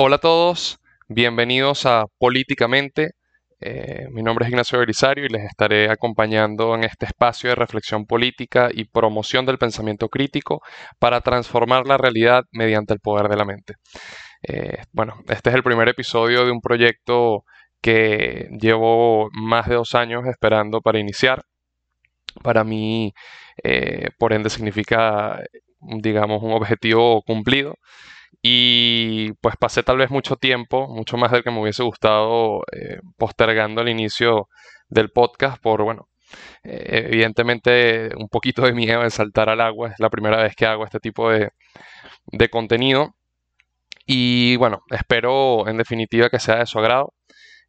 Hola a todos, bienvenidos a Políticamente. Eh, mi nombre es Ignacio Belisario y les estaré acompañando en este espacio de reflexión política y promoción del pensamiento crítico para transformar la realidad mediante el poder de la mente. Eh, bueno, este es el primer episodio de un proyecto que llevo más de dos años esperando para iniciar. Para mí, eh, por ende, significa, digamos, un objetivo cumplido. Y pues pasé tal vez mucho tiempo, mucho más del que me hubiese gustado, eh, postergando el inicio del podcast por, bueno, eh, evidentemente un poquito de miedo de saltar al agua. Es la primera vez que hago este tipo de, de contenido. Y bueno, espero en definitiva que sea de su agrado.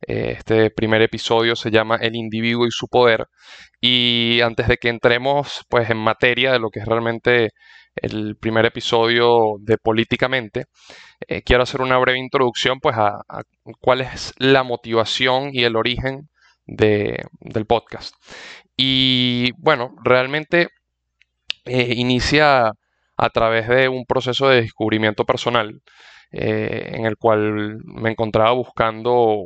Eh, este primer episodio se llama El individuo y su poder. Y antes de que entremos pues en materia de lo que es realmente el primer episodio de Políticamente, eh, quiero hacer una breve introducción pues a, cuál es la motivación y el origen del podcast. Y bueno, realmente eh, inicia a través de un proceso de descubrimiento personal eh, en el cual me encontraba buscando,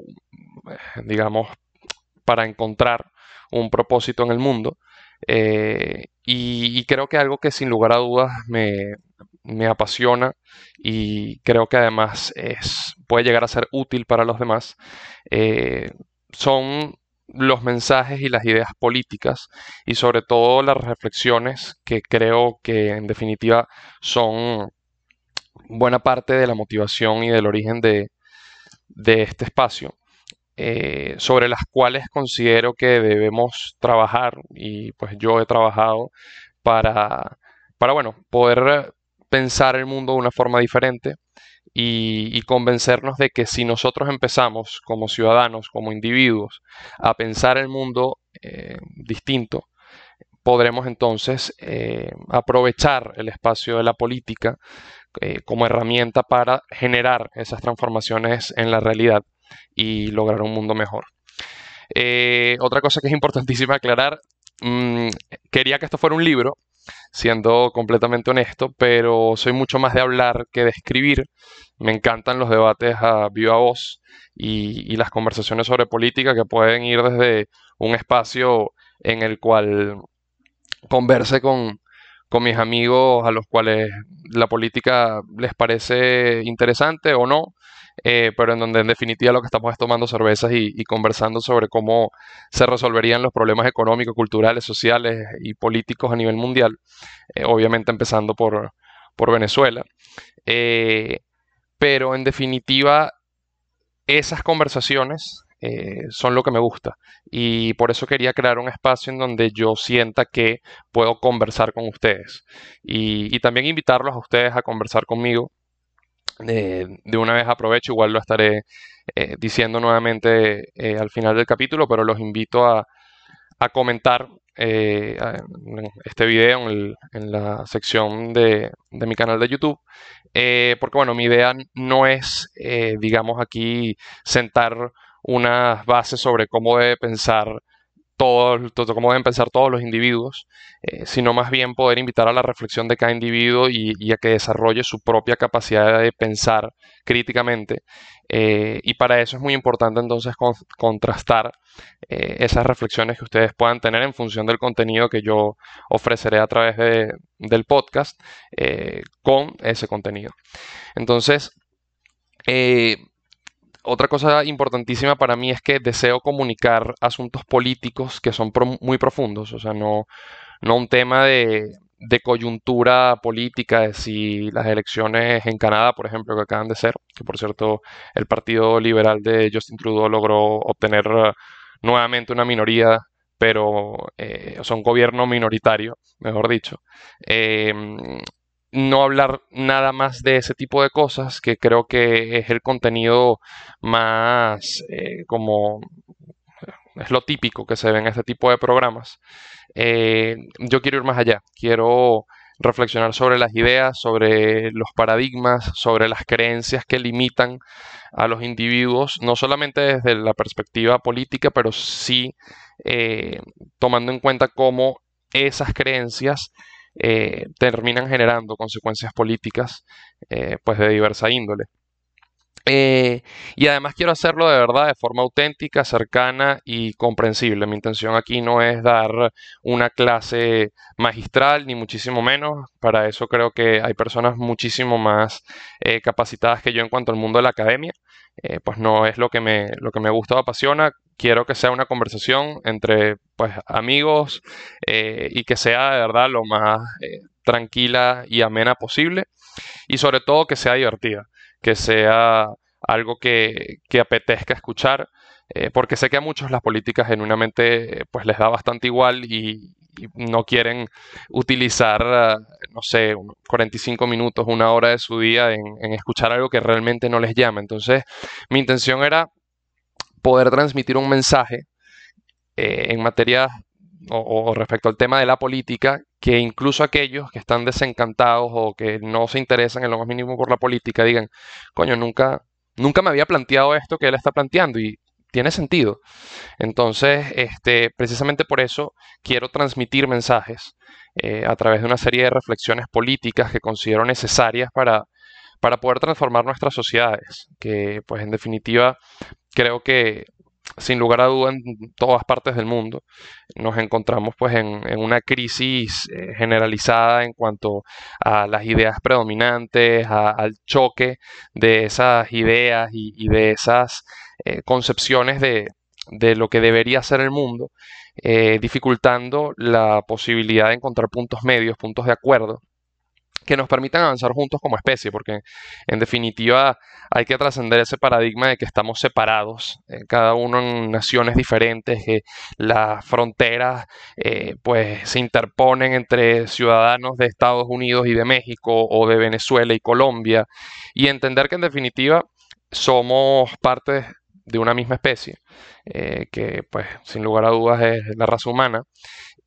digamos, para encontrar un propósito en el mundo. Eh, y, creo que algo que sin lugar a dudas me, apasiona y creo que además es, puede llegar a ser útil para los demás, eh, son los mensajes y las ideas políticas y sobre todo las reflexiones que creo que en definitiva son buena parte de la motivación y del origen de, este espacio, eh, sobre las cuales considero que debemos trabajar y pues yo he trabajado para, para bueno, poder pensar el mundo de una forma diferente y, convencernos de que si nosotros empezamos como ciudadanos, como individuos, a pensar el mundo eh, distinto, podremos entonces eh, aprovechar el espacio de la política como herramienta para generar esas transformaciones en la realidad y lograr un mundo mejor. Eh, otra cosa que es importantísima aclarar, mm, quería que esto fuera un libro, siendo completamente honesto, pero soy mucho más de hablar que de escribir. Me encantan los debates a viva voz y, las conversaciones sobre política que pueden ir desde un espacio en el cual converse con, con mis amigos a los cuales la política les parece interesante o no, eh, pero en donde en definitiva lo que estamos es tomando cervezas y, conversando sobre cómo se resolverían los problemas económicos, culturales, sociales y políticos a nivel mundial, eh, obviamente empezando por, por Venezuela. Eh, pero en definitiva, esas conversaciones son lo que me gusta. Y por eso quería crear un espacio en donde yo sienta que puedo conversar con ustedes. Y, también invitarlos a ustedes a conversar conmigo. Eh, de una vez aprovecho, igual lo estaré eh, diciendo nuevamente al final del capítulo, pero los invito a, comentar este video en, la sección de, de, mi canal de YouTube. porque bueno, mi idea no es, digamos, aquí sentar unas bases sobre cómo debe pensar todo, cómo deben pensar todos los individuos, eh, sino más bien poder invitar a la reflexión de cada individuo y, a que desarrolle su propia capacidad de pensar críticamente. Eh, y para eso es muy importante entonces contrastar eh, esas reflexiones que ustedes puedan tener en función del contenido que yo ofreceré a través del podcast con ese contenido. Entonces, otra cosa importantísima para mí es que deseo comunicar asuntos políticos que son muy profundos, o sea, no, no un tema de, coyuntura política, de si las elecciones en Canadá, por ejemplo, que acaban de ser, que por cierto el Partido Liberal de Justin Trudeau logró obtener nuevamente una minoría, pero eh, un gobierno minoritario, mejor dicho. Eh, no hablar nada más de ese tipo de cosas, que creo que es el contenido más eh, como es lo típico que se ve en este tipo de programas. Eh, yo quiero ir más allá, quiero reflexionar sobre las ideas, sobre los paradigmas, sobre las creencias que limitan a los individuos, no solamente desde la perspectiva política, pero sí eh, tomando en cuenta cómo esas creencias eh, terminan generando consecuencias políticas eh, pues de diversa índole. Eh, y además quiero hacerlo de verdad de forma auténtica, cercana y comprensible. Mi intención aquí no es dar una clase magistral, ni muchísimo menos. Para eso creo que hay personas muchísimo más capacitadas que yo en cuanto al mundo de la academia. Pues no es lo que me, lo que me gusta o apasiona. Quiero que sea una conversación entre pues, amigos y que sea de verdad lo más tranquila y amena posible. Y sobre todo que sea divertida que sea algo que, apetezca escuchar, eh, porque sé que a muchos las políticas genuinamente pues les da bastante igual y, no quieren utilizar, no sé, 45 minutos, una hora de su día en, escuchar algo que realmente no les llama. Entonces, mi intención era poder transmitir un mensaje eh, en materia o, respecto al tema de la política, que incluso aquellos que están desencantados o que no se interesan en lo más mínimo por la política digan, coño, nunca, nunca me había planteado esto que él está planteando y tiene sentido. Entonces, este, precisamente por eso quiero transmitir mensajes eh, a través de una serie de reflexiones políticas que considero necesarias para, para poder transformar nuestras sociedades, que pues en definitiva creo que sin lugar a duda en todas partes del mundo nos encontramos pues en, una crisis eh, generalizada en cuanto a las ideas predominantes, al choque de esas ideas y, de esas eh, concepciones de, lo que debería ser el mundo, eh, dificultando la posibilidad de encontrar puntos medios, puntos de acuerdo que nos permitan avanzar juntos como especie, porque en definitiva hay que trascender ese paradigma de que estamos separados, eh, cada uno en naciones diferentes, que las fronteras eh, pues se interponen entre ciudadanos de Estados Unidos y de México o de Venezuela y Colombia, y entender que en definitiva somos parte de una misma especie, eh, que pues sin lugar a dudas es la raza humana,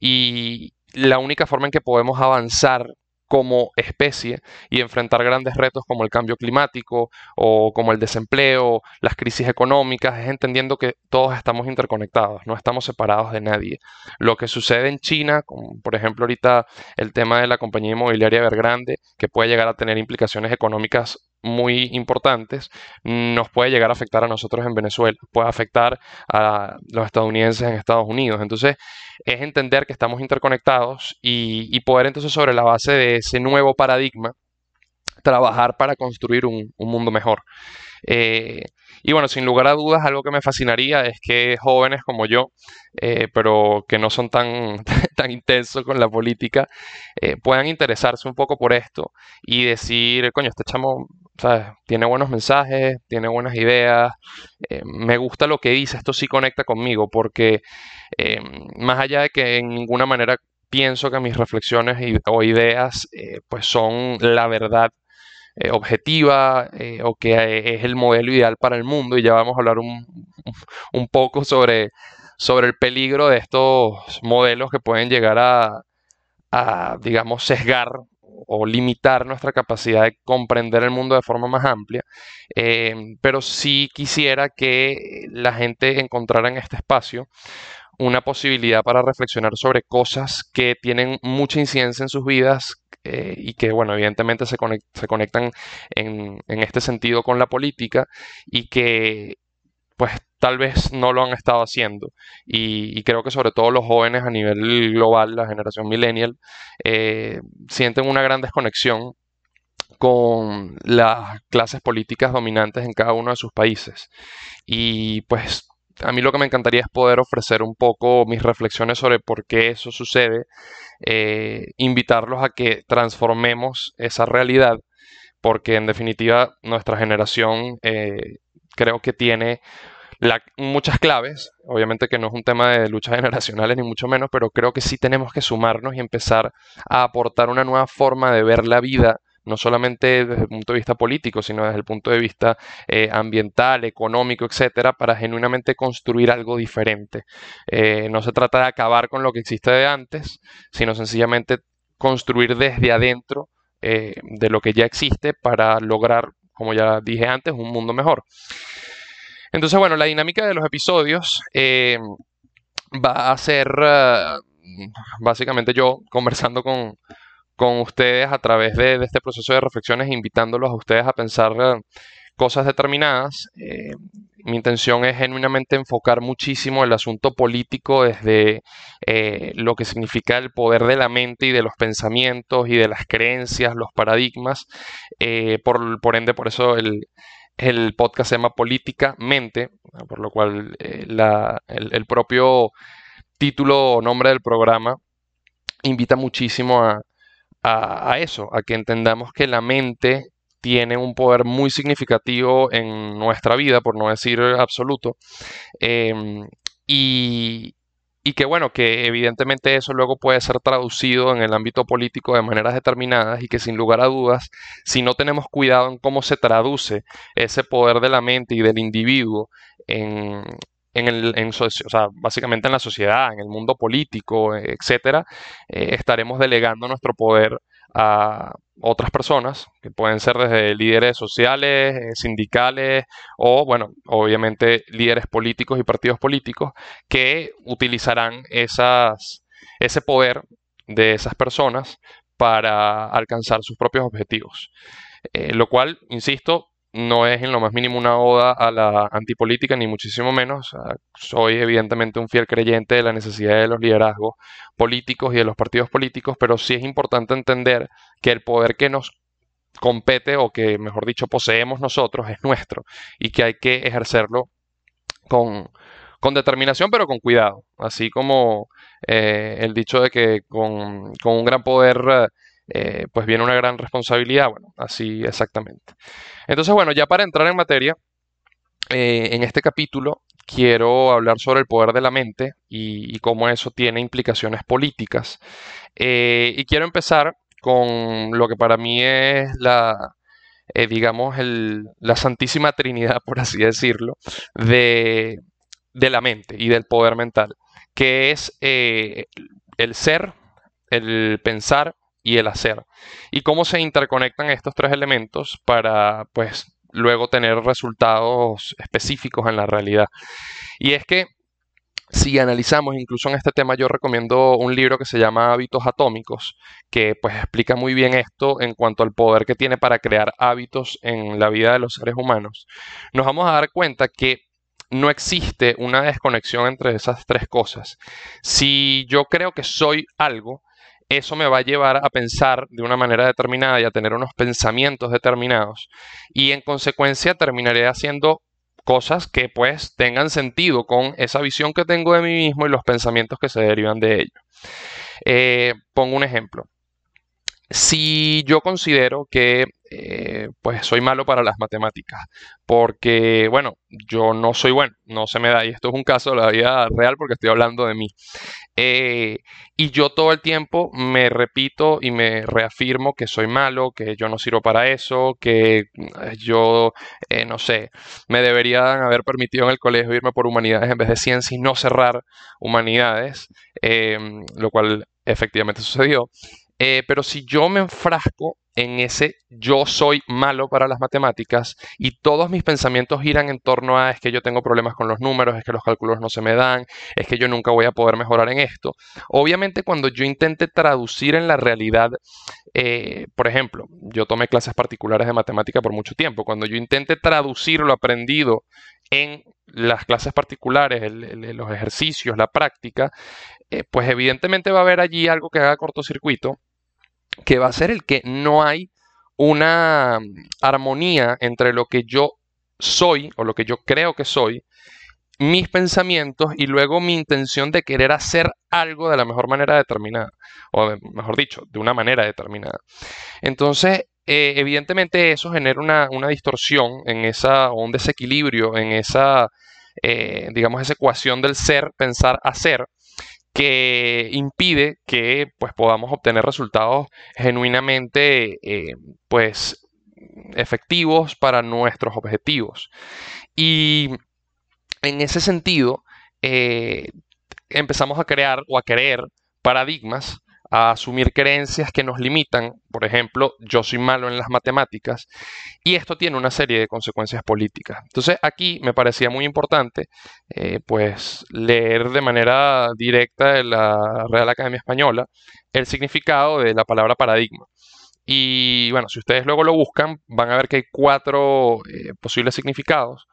y la única forma en que podemos avanzar como especie y enfrentar grandes retos como el cambio climático o como el desempleo, las crisis económicas, es entendiendo que todos estamos interconectados, no estamos separados de nadie. Lo que sucede en China, como por ejemplo ahorita el tema de la compañía inmobiliaria Evergrande, que puede llegar a tener implicaciones económicas muy importantes, nos puede llegar a afectar a nosotros en Venezuela, puede afectar a los estadounidenses en Estados Unidos. Entonces, es entender que estamos interconectados y, poder entonces sobre la base de ese nuevo paradigma trabajar para construir un, mundo mejor. Eh, y bueno, sin lugar a dudas, algo que me fascinaría es que jóvenes como yo, eh, pero que no son tan, tan intensos con la política, eh, puedan interesarse un poco por esto y decir, coño, este chamo tiene buenos mensajes, tiene buenas ideas, eh, me gusta lo que dice, esto sí conecta conmigo, porque eh, más allá de que en ninguna manera pienso que mis reflexiones o ideas eh, pues son la verdad objetiva o que es el modelo ideal para el mundo, y ya vamos a hablar un, un poco sobre, sobre el peligro de estos modelos que pueden llegar a, a digamos, sesgar o limitar nuestra capacidad de comprender el mundo de forma más amplia, eh, pero sí quisiera que la gente encontrara en este espacio una posibilidad para reflexionar sobre cosas que tienen mucha incidencia en sus vidas eh, y que, bueno, evidentemente se, conectan en, en, este sentido con la política y que pues tal vez no lo han estado haciendo. Y, creo que sobre todo los jóvenes a nivel global, la generación millennial, eh, sienten una gran desconexión con las clases políticas dominantes en cada uno de sus países. Y pues a mí lo que me encantaría es poder ofrecer un poco mis reflexiones sobre por qué eso sucede, eh, invitarlos a que transformemos esa realidad, porque en definitiva nuestra generación eh, creo que tiene muchas claves. Obviamente que no es un tema de luchas generacionales ni mucho menos, pero creo que sí tenemos que sumarnos y empezar a aportar una nueva forma de ver la vida no solamente desde el punto de vista político, sino desde el punto de vista eh, ambiental, económico, etcétera, para genuinamente construir algo diferente. Eh, no se trata de acabar con lo que existe de antes, sino sencillamente construir desde adentro eh, de lo que ya existe para lograr, como ya dije antes, un mundo mejor. Entonces, bueno, la dinámica de los episodios eh, va a ser eh, básicamente yo conversando con, ustedes a través de, este proceso de reflexiones, invitándolos a ustedes a pensar eh, cosas determinadas. Mi intención es genuinamente enfocar muchísimo el asunto político desde eh, lo que significa el poder de la mente y de los pensamientos y de las creencias, los paradigmas. Eh, por, ende, por eso el, podcast se llama Política Mente, por lo cual el, propio título o nombre del programa invita muchísimo a, a, eso, a que entendamos que la mente tiene un poder muy significativo en nuestra vida, por no decir absoluto. Em, y, que bueno, que evidentemente eso luego puede ser traducido en el ámbito político de maneras determinadas y que sin lugar a dudas, si no tenemos cuidado en cómo se traduce ese poder de la mente y del individuo en, el, básicamente en la sociedad, en el mundo político, etcétera, eh, estaremos delegando nuestro poder a otras personas, que pueden ser desde líderes sociales, eh, sindicales o, bueno, obviamente líderes políticos y partidos políticos, que utilizarán esas, ese poder de esas personas para alcanzar sus propios objetivos. Eh, lo cual, insisto, no es en lo más mínimo una oda a la antipolítica, ni muchísimo menos. soy evidentemente un fiel creyente de la necesidad de los liderazgos políticos y de los partidos políticos, pero sí es importante entender que el poder que nos compete o que, mejor dicho, poseemos nosotros es nuestro y que hay que ejercerlo con, determinación, pero con cuidado. Así como eh, el dicho de que con, un gran poder... Eh, pues viene una gran responsabilidad, bueno, así exactamente. Entonces, bueno, ya para entrar en materia, eh, en este capítulo quiero hablar sobre el poder de la mente y, cómo eso tiene implicaciones políticas. Eh, y quiero empezar con lo que para mí es la, digamos, la santísima trinidad, por así decirlo, de, de, la mente y del poder mental, que es el ser, el pensar y el hacer. Y cómo se interconectan estos tres elementos para, pues, luego tener resultados específicos en la realidad. Y es que si analizamos incluso en este tema, yo recomiendo un libro que se llama Hábitos Atómicos, que pues explica muy bien esto en cuanto al poder que tiene para crear hábitos en la vida de los seres humanos. Nos vamos a dar cuenta que no existe una desconexión entre esas tres cosas. Si yo creo que soy algo, eso me va a llevar a pensar de una manera determinada y a tener unos pensamientos determinados. Y en consecuencia terminaré haciendo cosas que pues tengan sentido con esa visión que tengo de mí mismo y los pensamientos que se derivan de ello. Eh, pongo un ejemplo. Si yo considero que eh, pues soy malo para las matemáticas, porque, bueno, yo no soy bueno, no se me da, y esto es un caso de la vida real porque estoy hablando de mí. Eh, y yo todo el tiempo me repito y me reafirmo que soy malo, que yo no sirvo para eso, que eh, yo, no sé, me deberían haber permitido en el colegio irme por humanidades en vez de ciencia y no cerrar humanidades, lo cual efectivamente sucedió. pero si yo me enfrasco en ese yo soy malo para las matemáticas y todos mis pensamientos giran en torno a es que yo tengo problemas con los números, es que los cálculos no se me dan, es que yo nunca voy a poder mejorar en esto. Obviamente cuando yo intente traducir en la realidad, eh, por ejemplo, yo tomé clases particulares de matemática por mucho tiempo, cuando yo intente traducir lo aprendido en las clases particulares, los ejercicios, la práctica, eh, pues evidentemente va a haber allí algo que haga cortocircuito que va a ser el que no hay una armonía entre lo que yo soy o lo que yo creo que soy, mis pensamientos y luego mi intención de querer hacer algo de la mejor manera determinada, o mejor dicho, de una manera determinada. Entonces, eh, evidentemente eso genera una, distorsión en esa, o un desequilibrio en esa, eh, digamos, esa ecuación del ser, pensar, hacer, que impide que pues, podamos obtener resultados genuinamente eh, pues, efectivos para nuestros objetivos. Y en ese sentido, eh, empezamos a crear o a creer paradigmas a asumir creencias que nos limitan, por ejemplo, yo soy malo en las matemáticas, y esto tiene una serie de consecuencias políticas. Entonces aquí me parecía muy importante, eh, pues, leer de manera directa de la Real Academia Española el significado de la palabra paradigma. Y bueno, si ustedes luego lo buscan, van a ver que hay cuatro eh, posibles significados.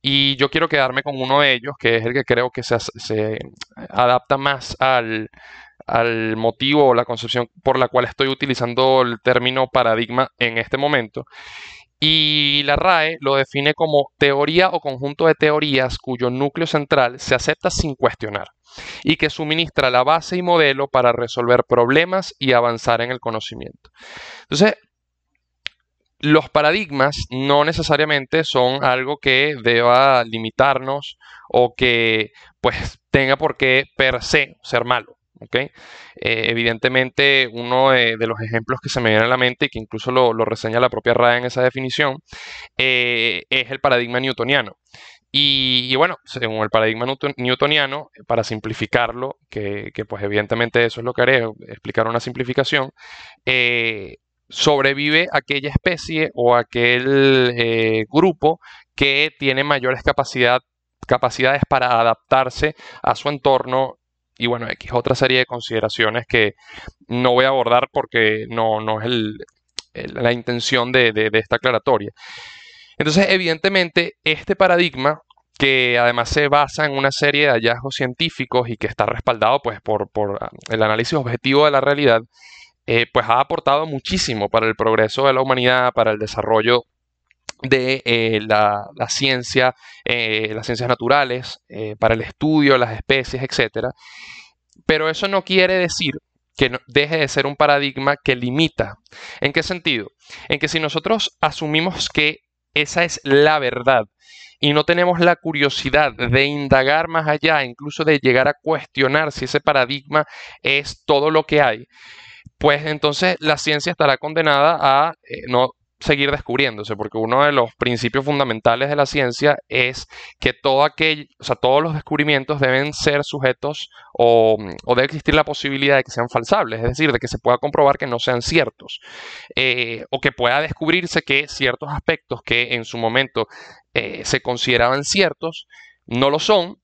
Y yo quiero quedarme con uno de ellos, que es el que creo que se, se adapta más al, al motivo o la concepción por la cual estoy utilizando el término paradigma en este momento. Y la RAE lo define como teoría o conjunto de teorías cuyo núcleo central se acepta sin cuestionar y que suministra la base y modelo para resolver problemas y avanzar en el conocimiento. Entonces, los paradigmas no necesariamente son algo que deba limitarnos o que pues tenga por qué per se ser malo. ¿Okay? Eh, evidentemente, uno de, los ejemplos que se me viene a la mente y que incluso lo, reseña la propia RAE en esa definición eh, es el paradigma newtoniano. Y, bueno, según el paradigma newtoniano, para simplificarlo, que, pues evidentemente eso es lo que haré, explicar una simplificación, eh, sobrevive aquella especie o aquel grupo que tiene mayores capacidad, capacidades para adaptarse a su entorno y bueno, X otra serie de consideraciones que no voy a abordar porque no, no es la intención de, esta aclaratoria. Entonces, evidentemente, este paradigma que además se basa en una serie de hallazgos científicos y que está respaldado pues, por, ah, el análisis objetivo de la realidad, eh, pues ha aportado muchísimo para el progreso de la humanidad, para el desarrollo de eh, la, ciencia, eh, las ciencias naturales, eh, para el estudio las especies, etc. Pero eso no quiere decir que deje de ser un paradigma que limita. ¿En qué sentido? En que si nosotros asumimos que esa es la verdad y no tenemos la curiosidad de indagar más allá, incluso de llegar a cuestionar si ese paradigma es todo lo que hay, pues entonces la ciencia estará condenada a no seguir descubriéndose, porque uno de los principios fundamentales de la ciencia es que todo o sea, todos los descubrimientos deben ser sujetos o, debe existir la posibilidad de que sean falsables, es decir, de que se pueda comprobar que no sean ciertos, eh, o que pueda descubrirse que ciertos aspectos que en su momento eh, se consideraban ciertos no lo son,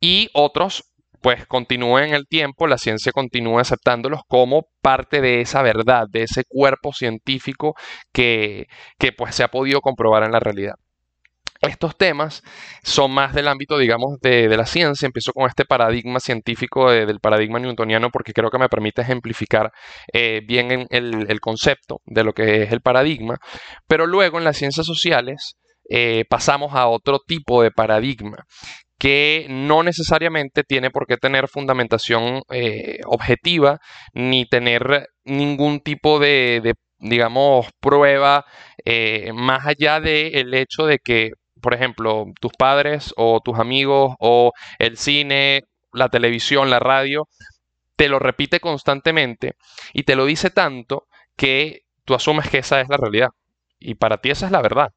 y otros pues continúe en el tiempo, la ciencia continúa aceptándolos como parte de esa verdad, de ese cuerpo científico que, pues se ha podido comprobar en la realidad. Estos temas son más del ámbito, digamos, de, la ciencia. Empiezo con este paradigma científico del paradigma newtoniano porque creo que me permite ejemplificar eh, bien el, concepto de lo que es el paradigma. Pero luego en las ciencias sociales eh, pasamos a otro tipo de paradigma que no necesariamente tiene por qué tener fundamentación eh, objetiva ni tener ningún tipo de, digamos, prueba eh, más allá del hecho de que, por ejemplo, tus padres o tus amigos o el cine, la televisión, la radio, te lo repite constantemente y te lo dice tanto que tú asumes que esa es la realidad. Y para ti esa es la verdad.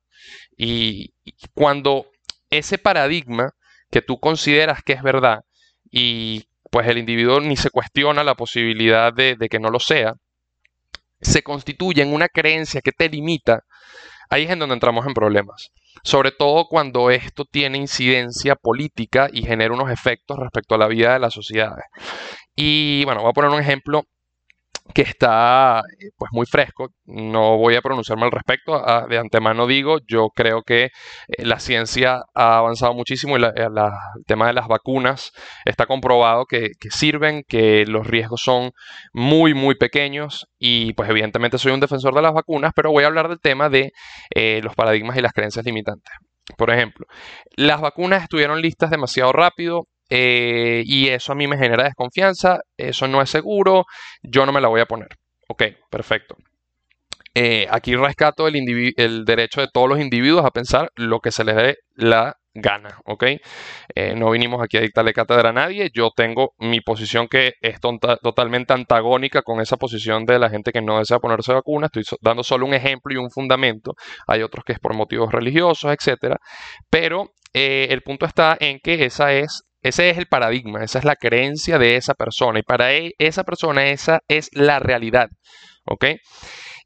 y cuando ese paradigma que tú consideras que es verdad y pues el individuo ni se cuestiona la posibilidad de, que no lo sea, se constituye en una creencia que te limita, ahí es en donde entramos en problemas. Sobre todo cuando esto tiene incidencia política y genera unos efectos respecto a la vida de las sociedades. Y bueno, voy a poner un ejemplo que está eh, pues muy fresco. No voy a pronunciarme al respecto. Ah, de antemano digo, yo creo que eh, la ciencia ha avanzado muchísimo y eh, el tema de las vacunas está comprobado que, sirven, que los riesgos son muy, muy pequeños y pues evidentemente soy un defensor de las vacunas, pero voy a hablar del tema de los paradigmas y las creencias limitantes. Por ejemplo, las vacunas estuvieron listas demasiado rápido, eh, y eso a mí me genera desconfianza, eso no es seguro, yo no me la voy a poner. Ok, perfecto. Eh, aquí rescato el, derecho de todos los individuos a pensar lo que se les dé la gana, ¿ok? Eh, no vinimos aquí a dictarle cátedra a nadie, yo tengo mi posición que es totalmente antagónica con esa posición de la gente que no desea ponerse vacuna, estoy dando solo un ejemplo y un fundamento, hay otros que es por motivos religiosos, etcétera, pero el punto está en que esa es ese es el paradigma, esa es la creencia de esa persona y para e, esa persona esa es la realidad. ¿Ok?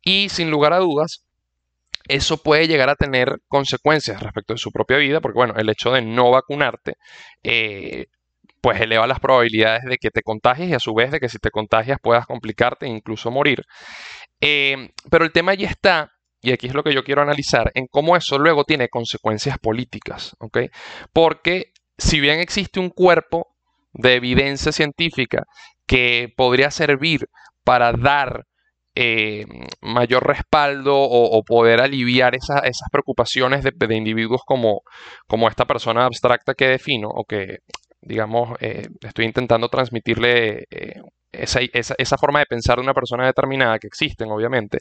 Y sin lugar a dudas, eso puede llegar a tener consecuencias respecto de su propia vida, porque bueno, el hecho de no vacunarte, eh, pues eleva las probabilidades de que te contagies y a su vez de que si te contagias puedas complicarte e incluso morir. Eh, pero el tema allí está, y aquí es lo que yo quiero analizar, en cómo eso luego tiene consecuencias políticas, ¿ok? Porque si bien existe un cuerpo de evidencia científica que podría servir para dar eh, mayor respaldo o, poder aliviar esas preocupaciones de, individuos como, como, esta persona abstracta que defino o que, digamos, eh, estoy intentando transmitirle eh, esa, forma de pensar de una persona determinada que existen, obviamente.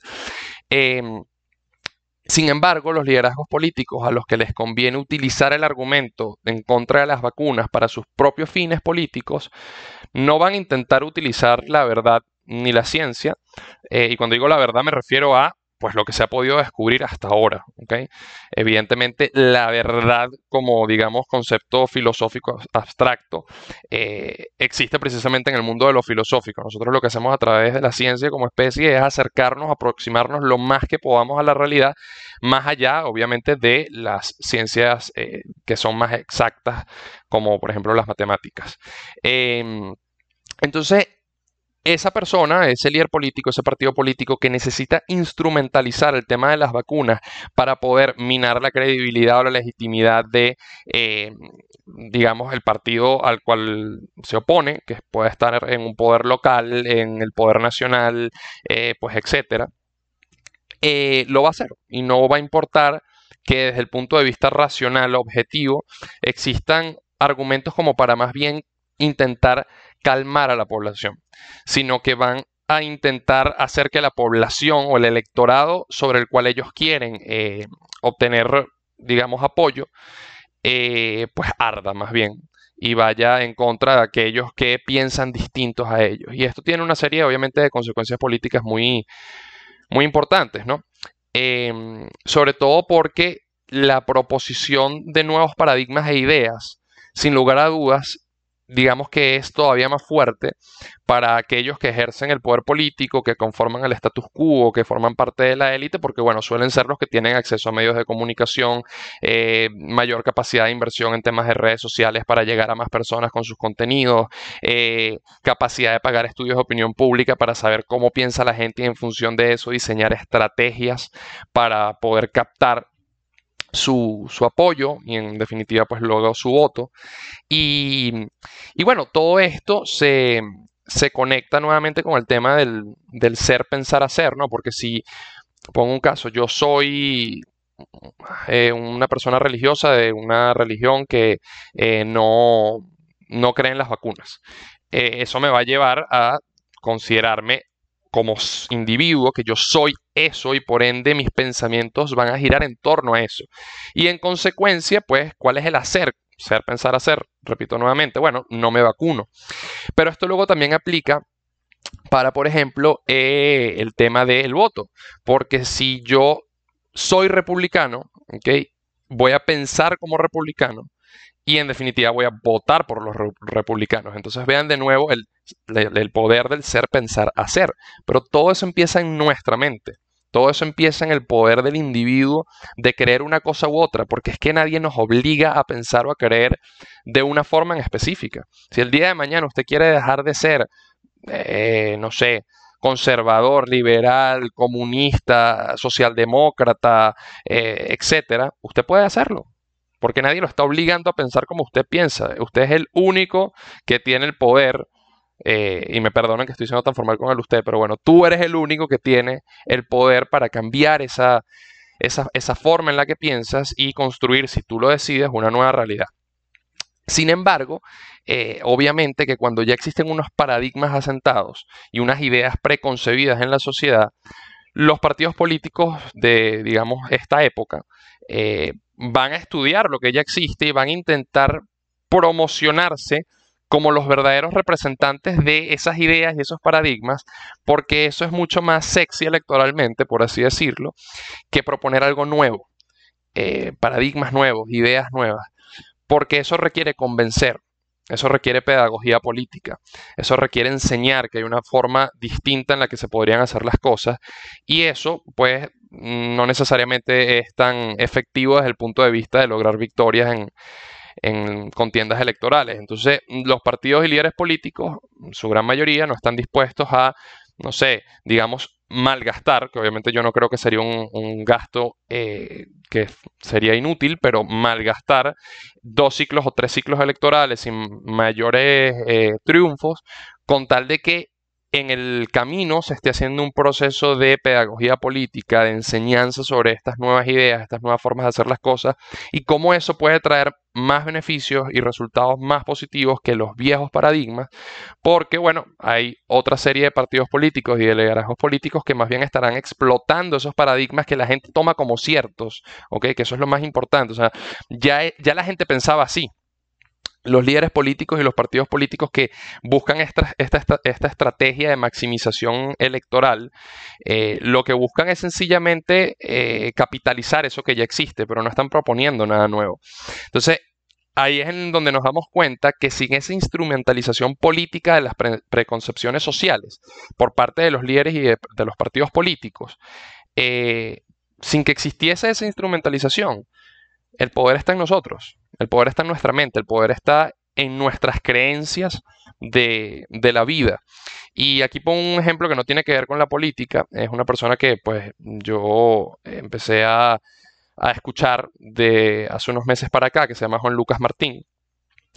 Sin embargo, los liderazgos políticos a los que les conviene utilizar el argumento en contra de las vacunas para sus propios fines políticos, no van a intentar utilizar la verdad ni la ciencia. Eh, y cuando digo la verdad me refiero a pues lo que se ha podido descubrir hasta ahora. Evidentemente, la verdad como, digamos, concepto filosófico abstracto eh, existe precisamente en el mundo de lo filosófico. Nosotros lo que hacemos a través de la ciencia como especie es acercarnos, aproximarnos lo más que podamos a la realidad, más allá, obviamente, de las ciencias eh, que son más exactas, como por ejemplo las matemáticas. Em, entonces, esa persona, ese líder político, ese partido político que necesita instrumentalizar el tema de las vacunas para poder minar la credibilidad o la legitimidad de, eh, digamos, el partido al cual se opone, que puede estar en un poder local, en el poder nacional, eh, pues etcétera, eh, lo va a hacer. Y no va a importar que desde el punto de vista racional, objetivo, existan argumentos como para más bien intentar calmar a la población, sino que van a intentar hacer que la población o el electorado sobre el cual ellos quieren eh, obtener, digamos, apoyo, eh, pues arda más bien y vaya en contra de aquellos que piensan distintos a ellos. Y esto tiene una serie, obviamente, de consecuencias políticas muy, muy importantes, ¿no? Em, sobre todo porque la proposición de nuevos paradigmas e ideas, sin lugar a dudas, digamos que es todavía más fuerte para aquellos que ejercen el poder político, que conforman el status quo, que forman parte de la élite, porque bueno, suelen ser los que tienen acceso a medios de comunicación, eh, mayor capacidad de inversión en temas de redes sociales para llegar a más personas con sus contenidos, eh, capacidad de pagar estudios de opinión pública para saber cómo piensa la gente y en función de eso diseñar estrategias para poder captar su, apoyo y en definitiva pues luego su voto. Y, bueno, todo esto se, conecta nuevamente con el tema del, ser, pensar, hacer, ¿no? Porque si, pongo un caso, yo soy eh, una persona religiosa de una religión que eh, no, no cree en las vacunas. Eh, eso me va a llevar a considerarme como individuo, que yo soy eso y por ende mis pensamientos van a girar en torno a eso. Y en consecuencia, pues, ¿cuál es el hacer? Ser, pensar, hacer. Repito nuevamente, bueno, no me vacuno. Pero esto luego también aplica para, por ejemplo, eh, el tema del voto. Porque si yo soy republicano, ¿ok? Voy a pensar como republicano y en definitiva voy a votar por los republicanos. Entonces vean de nuevo el, poder del ser, pensar, hacer. Pero todo eso empieza en nuestra mente. Todo eso empieza en el poder del individuo de creer una cosa u otra, porque es que nadie nos obliga a pensar o a creer de una forma en específica. Si el día de mañana usted quiere dejar de ser, eh, no sé, conservador, liberal, comunista, socialdemócrata, eh, etcétera, usted puede hacerlo porque nadie lo está obligando a pensar como usted piensa. Usted es el único que tiene el poder, eh, y me perdonan que estoy siendo tan formal con el usted, pero bueno, tú eres el único que tiene el poder para cambiar esa, esa, forma en la que piensas y construir, si tú lo decides, una nueva realidad. Sin embargo, eh, obviamente que cuando ya existen unos paradigmas asentados y unas ideas preconcebidas en la sociedad, los partidos políticos de, digamos, esta época eh, van a estudiar lo que ya existe y van a intentar promocionarse como los verdaderos representantes de esas ideas y esos paradigmas, porque eso es mucho más sexy electoralmente, por así decirlo, que proponer algo nuevo, eh, paradigmas nuevos, ideas nuevas, porque eso requiere convencer, eso requiere pedagogía política, eso requiere enseñar que hay una forma distinta en la que se podrían hacer las cosas y eso pues no necesariamente es tan efectivo desde el punto de vista de lograr victorias en, contiendas electorales. Entonces, los partidos y líderes políticos, su gran mayoría, no están dispuestos a, no sé, digamos, malgastar, que obviamente yo no creo que sería un, gasto eh, que sería inútil, pero malgastar dos ciclos o tres ciclos electorales sin mayores eh, triunfos, con tal de que en el camino se esté haciendo un proceso de pedagogía política, de enseñanza sobre estas nuevas ideas, estas nuevas formas de hacer las cosas y cómo eso puede traer más beneficios y resultados más positivos que los viejos paradigmas, porque bueno, hay otra serie de partidos políticos y de liderazgos políticos que más bien estarán explotando esos paradigmas que la gente toma como ciertos, ¿ok? Que eso es lo más importante, o sea, ya, ya la gente pensaba así, los líderes políticos y los partidos políticos que buscan esta, estrategia de maximización electoral, eh, lo que buscan es sencillamente eh, capitalizar eso que ya existe, pero no están proponiendo nada nuevo. Entonces, ahí es en donde nos damos cuenta que sin esa instrumentalización política de las preconcepciones sociales por parte de los líderes y de, los partidos políticos, eh, sin que existiese esa instrumentalización, el poder está en nosotros, el poder está en nuestra mente, el poder está en nuestras creencias de, la vida. Y aquí pongo un ejemplo que no tiene que ver con la política. Es una persona que pues yo empecé a, a escuchar de hace unos meses para acá, que se llama Juan Lucas Martín.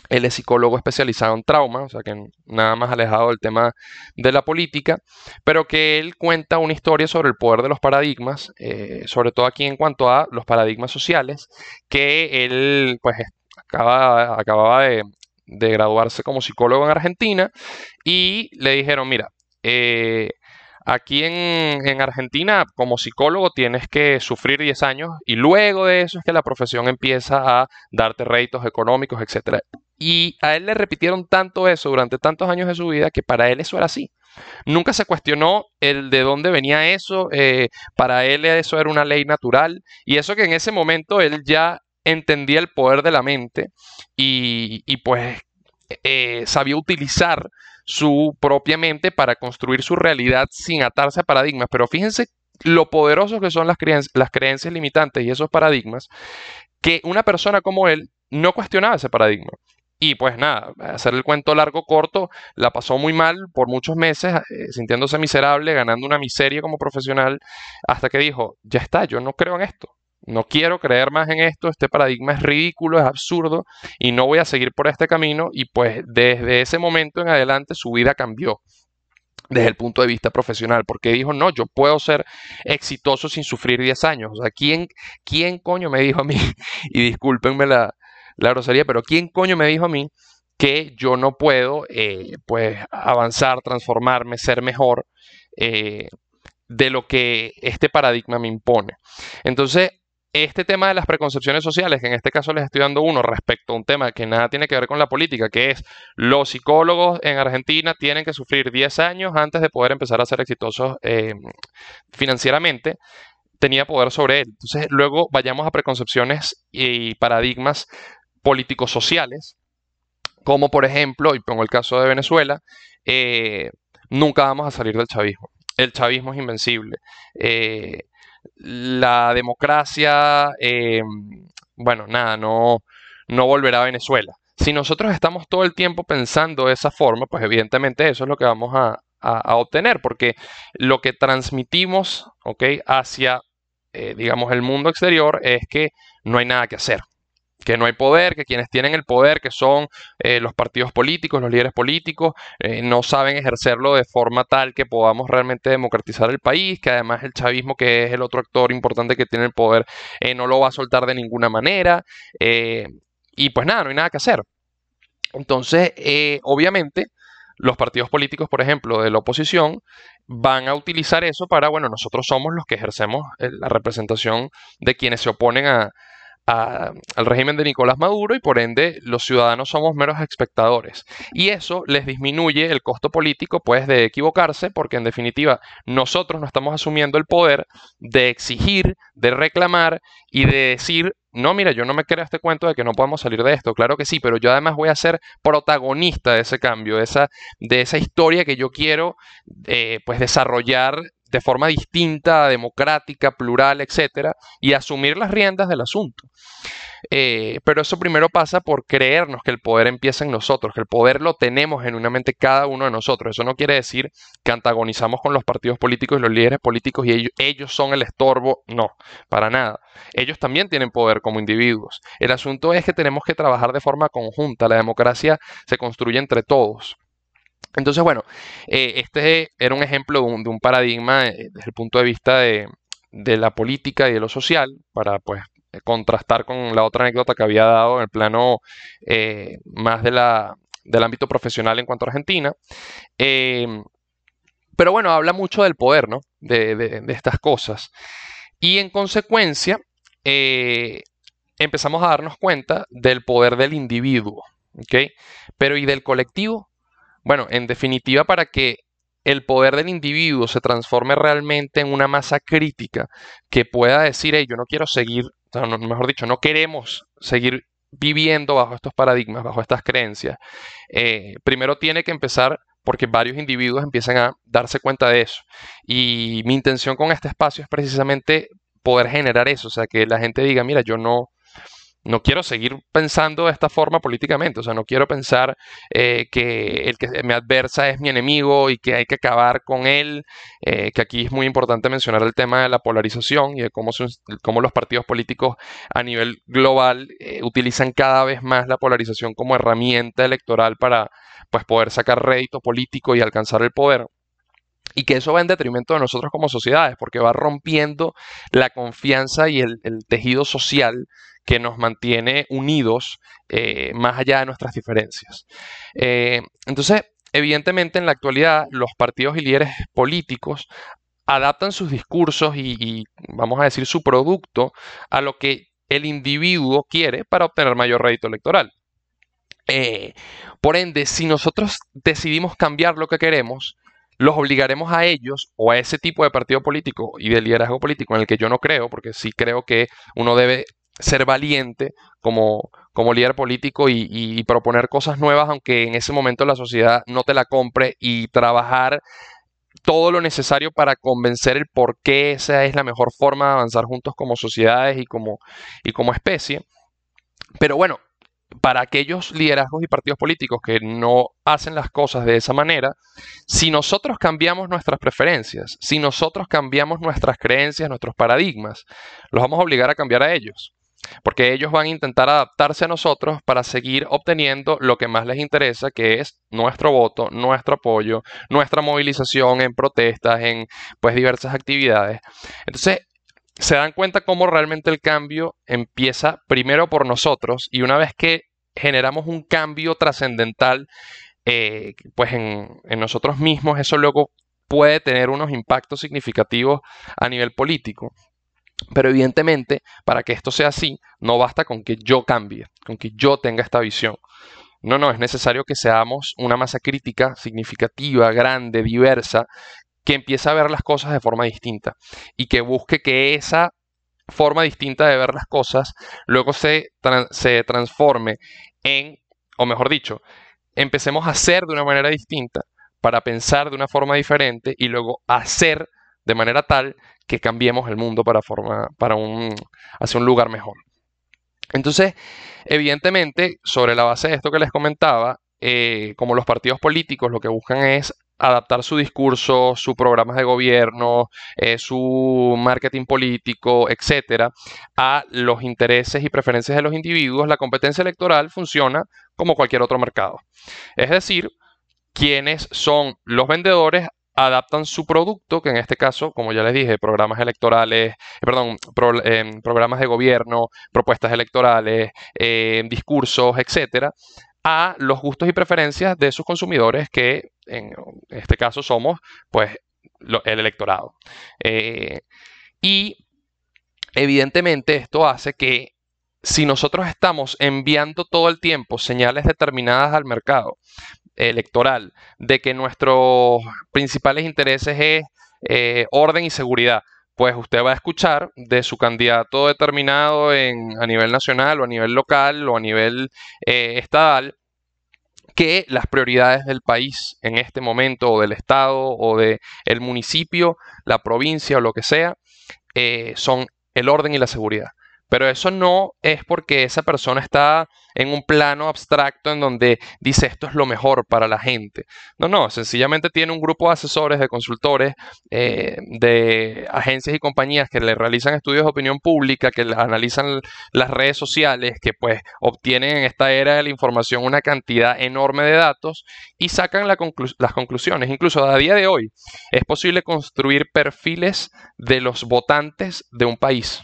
Él es psicólogo especializado en trauma, o sea que nada más alejado del tema de la política, pero que él cuenta una historia sobre el poder de los paradigmas, eh, sobre todo aquí en cuanto a los paradigmas sociales, que él pues acaba, acababa de, graduarse como psicólogo en Argentina y le dijeron, mira, eh, Aquí en, en, Argentina, como psicólogo, tienes que sufrir 10 años y luego de eso es que la profesión empieza a darte réditos económicos, etc. Y a él le repitieron tanto eso durante tantos años de su vida que para él eso era así. Nunca se cuestionó el de dónde venía eso, eh, para él eso era una ley natural y eso que en ese momento él ya entendía el poder de la mente y, pues eh, sabía utilizar su propia mente para construir su realidad sin atarse a paradigmas. Pero fíjense lo poderosos que son las, las creencias limitantes y esos paradigmas, que una persona como él no cuestionaba ese paradigma. Y pues nada, hacer el cuento largo corto, la pasó muy mal por muchos meses, eh, sintiéndose miserable, ganando una miseria como profesional, hasta que dijo, ya está, yo no creo en esto, no quiero creer más en esto, este paradigma es ridículo, es absurdo y no voy a seguir por este camino y pues desde ese momento en adelante su vida cambió desde el punto de vista profesional, porque dijo, no, yo puedo ser exitoso sin sufrir 10 años. O sea, ¿quién, quién coño me dijo a mí? Y discúlpenme la, la grosería, pero ¿quién coño me dijo a mí que yo no puedo eh, pues avanzar, transformarme, ser mejor eh, de lo que este paradigma me impone? Entonces, este tema de las preconcepciones sociales, que en este caso les estoy dando uno respecto a un tema que nada tiene que ver con la política, que es los psicólogos en Argentina tienen que sufrir 10 años antes de poder empezar a ser exitosos eh, financieramente tenía poder sobre él. Entonces, luego vayamos a preconcepciones y paradigmas políticos sociales, como por ejemplo, y pongo el caso de Venezuela, eh, nunca vamos a salir del chavismo. El chavismo es invencible. Eh, la democracia, eh, bueno, nada, no, no volverá a Venezuela. Si nosotros estamos todo el tiempo pensando de esa forma, pues evidentemente eso es lo que vamos a, obtener, porque lo que transmitimos hacia, digamos, el mundo exterior es que no hay nada que hacer que no hay poder, que quienes tienen el poder, que son eh, los partidos políticos, los líderes políticos, eh, no saben ejercerlo de forma tal que podamos realmente democratizar el país, que además el chavismo, que es el otro actor importante que tiene el poder, eh, no lo va a soltar de ninguna manera. y pues nada, no hay nada que hacer. Entonces, obviamente, los partidos políticos, por ejemplo, de la oposición, van a utilizar eso para, bueno, nosotros somos los que ejercemos la representación de quienes se oponen a, al régimen de Nicolás Maduro y por ende los ciudadanos somos meros espectadores. Y eso les disminuye el costo político pues de equivocarse porque en definitiva nosotros no estamos asumiendo el poder de exigir, de reclamar y de decir no, mira, yo no me creo este cuento de que no podemos salir de esto. Claro que sí, pero yo además voy a ser protagonista de ese cambio, de esa, de esa historia que yo quiero eh, pues desarrollar de forma distinta, democrática, plural, etcétera, y asumir las riendas del asunto. Eh, pero eso primero pasa por creernos que el poder empieza en nosotros, que el poder lo tenemos genuinamente cada uno de nosotros. Eso no quiere decir que antagonizamos con los partidos políticos y los líderes políticos y ellos, ellos son el estorbo. No, para nada. Ellos también tienen poder como individuos. El asunto es que tenemos que trabajar de forma conjunta. La democracia se construye entre todos. Entonces, bueno, eh, este era un ejemplo de un, paradigma eh, desde el punto de vista de, de, la política y de lo social, para pues contrastar con la otra anécdota que había dado en el plano eh, más de la, del ámbito profesional en cuanto a Argentina. Pero bueno, habla mucho del poder, ¿no? De, estas cosas. Y en consecuencia, empezamos a darnos cuenta del poder del individuo, ¿ok? Pero ¿y del colectivo? Bueno, en definitiva, para que el poder del individuo se transforme realmente en una masa crítica que pueda decir, hey, yo no quiero seguir mejor dicho, no queremos seguir viviendo bajo estos paradigmas, bajo estas creencias, eh, primero tiene que empezar porque varios individuos empiezan a darse cuenta de eso. Y mi intención con este espacio es precisamente poder generar eso, o sea, que la gente diga, mira, yo no, no quiero seguir pensando de esta forma políticamente, o sea, no quiero pensar eh, que el que me adversa es mi enemigo y que hay que acabar con él, eh, que aquí es muy importante mencionar el tema de la polarización y de cómo, cómo los partidos políticos a nivel global eh, utilizan cada vez más la polarización como herramienta electoral para pues, poder sacar rédito político y alcanzar el poder. Y que eso va en detrimento de nosotros como sociedades, porque va rompiendo la confianza y el, tejido social que nos mantiene unidos eh, más allá de nuestras diferencias. Eh, entonces, evidentemente en la actualidad los partidos y líderes políticos adaptan sus discursos y, vamos a decir, su producto a lo que el individuo quiere para obtener mayor rédito electoral. Eh, por ende, si nosotros decidimos cambiar lo que queremos, los obligaremos a ellos o a ese tipo de partido político y de liderazgo político en el que yo no creo, porque sí creo que uno debe ser valiente como, como líder político y, proponer cosas nuevas, aunque en ese momento la sociedad no te la compre y trabajar todo lo necesario para convencer el por qué esa es la mejor forma de avanzar juntos como sociedades y como, y como especie. Pero bueno, para aquellos liderazgos y partidos políticos que no hacen las cosas de esa manera, si nosotros cambiamos nuestras preferencias, si nosotros cambiamos nuestras creencias, nuestros paradigmas, los vamos a obligar a cambiar a ellos. Porque ellos van a intentar adaptarse a nosotros para seguir obteniendo lo que más les interesa, que es nuestro voto, nuestro apoyo, nuestra movilización en protestas, en pues diversas actividades. Entonces, se dan cuenta cómo realmente el cambio empieza primero por nosotros y una vez que generamos un cambio trascendental eh, pues en, nosotros mismos, eso luego puede tener unos impactos significativos a nivel político. Pero evidentemente, para que esto sea así, no basta con que yo cambie, con que yo tenga esta visión. No, no, es necesario que seamos una masa crítica significativa, grande, diversa, que empiece a ver las cosas de forma distinta y que busque que esa forma distinta de ver las cosas luego se, se transforme en, o mejor dicho, empecemos a hacer de una manera distinta para pensar de una forma diferente y luego hacer de manera tal que cambiemos el mundo para, forma, para un, hacia un lugar mejor. Entonces, evidentemente, sobre la base de esto que les comentaba, eh, como los partidos políticos lo que buscan es adaptar su discurso, sus programas de gobierno, eh, su marketing político, etcétera, a los intereses y preferencias de los individuos, la competencia electoral funciona como cualquier otro mercado. Es decir, quienes son los vendedores adaptan su producto, que en este caso, como ya les dije, programas electorales, eh, perdón, em, programas de gobierno, propuestas electorales, em, discursos, etcétera, a los gustos y preferencias de sus consumidores, que en este caso somos pues el electorado. Eh, y evidentemente esto hace que si nosotros estamos enviando todo el tiempo señales determinadas al mercado electoral de que nuestros principales intereses es eh, orden y seguridad, pues usted va a escuchar de su candidato determinado en, a nivel nacional o a nivel local o a nivel eh, estatal que las prioridades del país en este momento, o del Estado, o del el municipio, la provincia o lo que sea, eh, son el orden y la seguridad. Pero eso no es porque esa persona está en un plano abstracto en donde dice esto es lo mejor para la gente. No, no, sencillamente tiene un grupo de asesores, de consultores, eh, de agencias y compañías que le realizan estudios de opinión pública, que analizan las redes sociales, que pues obtienen en esta era de la información una cantidad enorme de datos y sacan las conclusiones. Incluso a día de hoy es posible construir perfiles de los votantes de un país.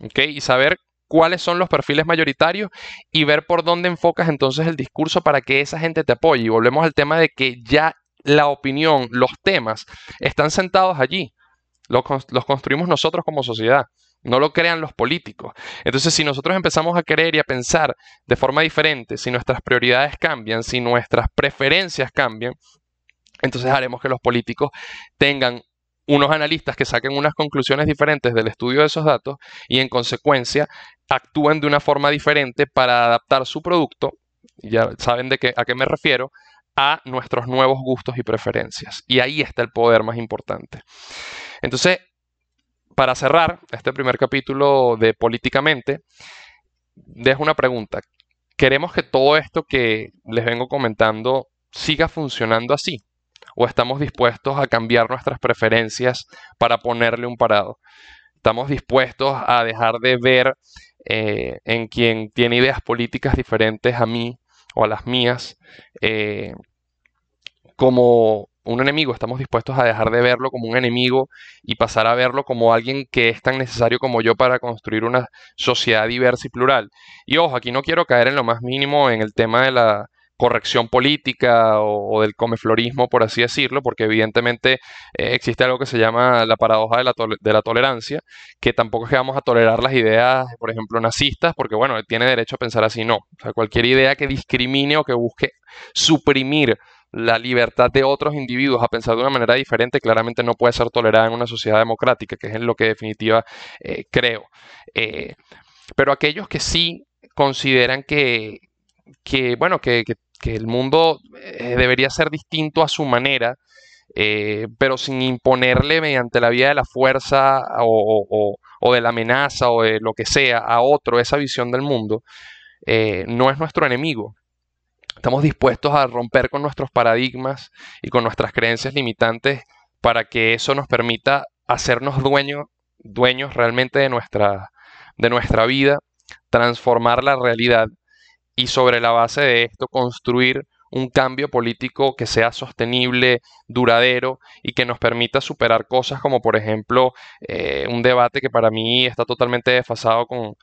Y saber cuáles son los perfiles mayoritarios y ver por dónde enfocas entonces el discurso para que esa gente te apoye. Y volvemos al tema de que ya la opinión, los temas están sentados allí. Los, los construimos nosotros como sociedad. No lo crean los políticos. Entonces, si nosotros empezamos a querer y a pensar de forma diferente, si nuestras prioridades cambian, si nuestras preferencias cambian, entonces haremos que los políticos tengan unos analistas que saquen unas conclusiones diferentes del estudio de esos datos y en consecuencia actúen de una forma diferente para adaptar su producto, ya saben de qué, a qué me refiero, a nuestros nuevos gustos y preferencias. Y ahí está el poder más importante. Entonces, para cerrar este primer capítulo de Políticamente, dejo una pregunta. ¿Queremos que todo esto que les vengo comentando siga funcionando así? O estamos dispuestos a cambiar nuestras preferencias para ponerle un parado. Estamos dispuestos a dejar de ver eh, en quien tiene ideas políticas diferentes a mí o a las mías eh, como un enemigo. Estamos dispuestos a dejar de verlo como un enemigo y pasar a verlo como alguien que es tan necesario como yo para construir una sociedad diversa y plural. Y ojo, aquí no quiero caer en lo más mínimo en el tema de la corrección política o, del comeflorismo, por así decirlo, porque evidentemente eh, existe algo que se llama la paradoja de la, de la, tolerancia, que tampoco es que vamos a tolerar las ideas, por ejemplo, nazistas, porque bueno, tiene derecho a pensar así, no. O sea, cualquier idea que discrimine o que busque suprimir la libertad de otros individuos a pensar de una manera diferente claramente no puede ser tolerada en una sociedad democrática, que es en lo que definitiva eh, creo. Eh, pero aquellos que sí consideran que, que bueno, que el mundo eh, debería ser distinto a su manera, eh, pero sin imponerle mediante la vía de la fuerza o, de la amenaza o de lo que sea a otro esa visión del mundo, eh, no es nuestro enemigo. Estamos dispuestos a romper con nuestros paradigmas y con nuestras creencias limitantes para que eso nos permita hacernos dueños, dueños realmente de nuestra, de nuestra vida, transformar la realidad y sobre la base de esto construir un cambio político que sea sostenible, duradero y que nos permita superar cosas como por ejemplo eh, un debate que para mí está totalmente desfasado con,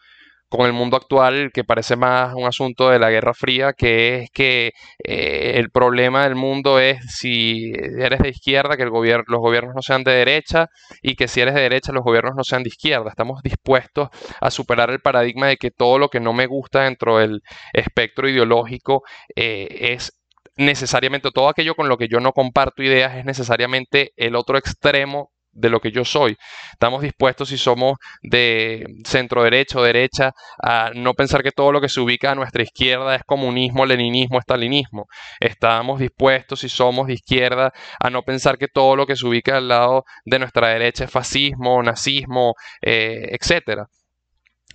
con el mundo actual que parece más un asunto de la Guerra Fría, que es que eh, el problema del mundo es si eres de izquierda, que los gobiernos no sean de derecha, y que si eres de derecha, los gobiernos no sean de izquierda. Estamos dispuestos a superar el paradigma de que todo lo que no me gusta dentro del espectro ideológico eh, es necesariamente todo aquello con lo que yo no comparto ideas es necesariamente el otro extremo de lo que yo soy. Estamos dispuestos, si somos de centro derecha o derecha, a no pensar que todo lo que se ubica a nuestra izquierda es comunismo, leninismo, estalinismo. Estamos dispuestos, si somos de izquierda, a no pensar que todo lo que se ubica al lado de nuestra derecha es fascismo, nazismo, eh, etc.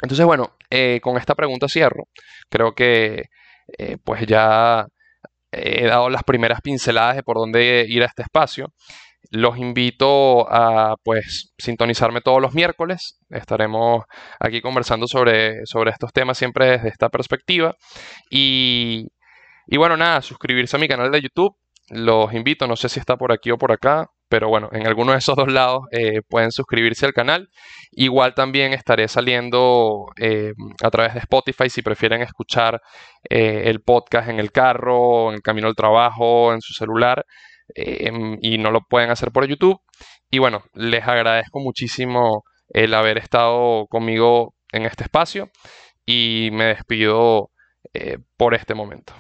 Entonces, bueno, eh, con esta pregunta cierro. Creo que eh, pues ya he dado las primeras pinceladas de por dónde ir a este espacio. Los invito a pues sintonizarme todos los miércoles. Estaremos aquí conversando sobre, sobre estos temas siempre desde esta perspectiva. Y, y bueno, nada, suscribirse a mi canal de YouTube. Los invito, no sé si está por aquí o por acá, pero bueno, en alguno de esos dos lados eh, pueden suscribirse al canal. Igual también estaré saliendo eh, a través de Spotify si prefieren escuchar eh, el podcast en el carro, en el camino al trabajo, en su celular. Em, y no lo pueden hacer por YouTube. Y bueno, les agradezco muchísimo el haber estado conmigo en este espacio y me despido eh, por este momento.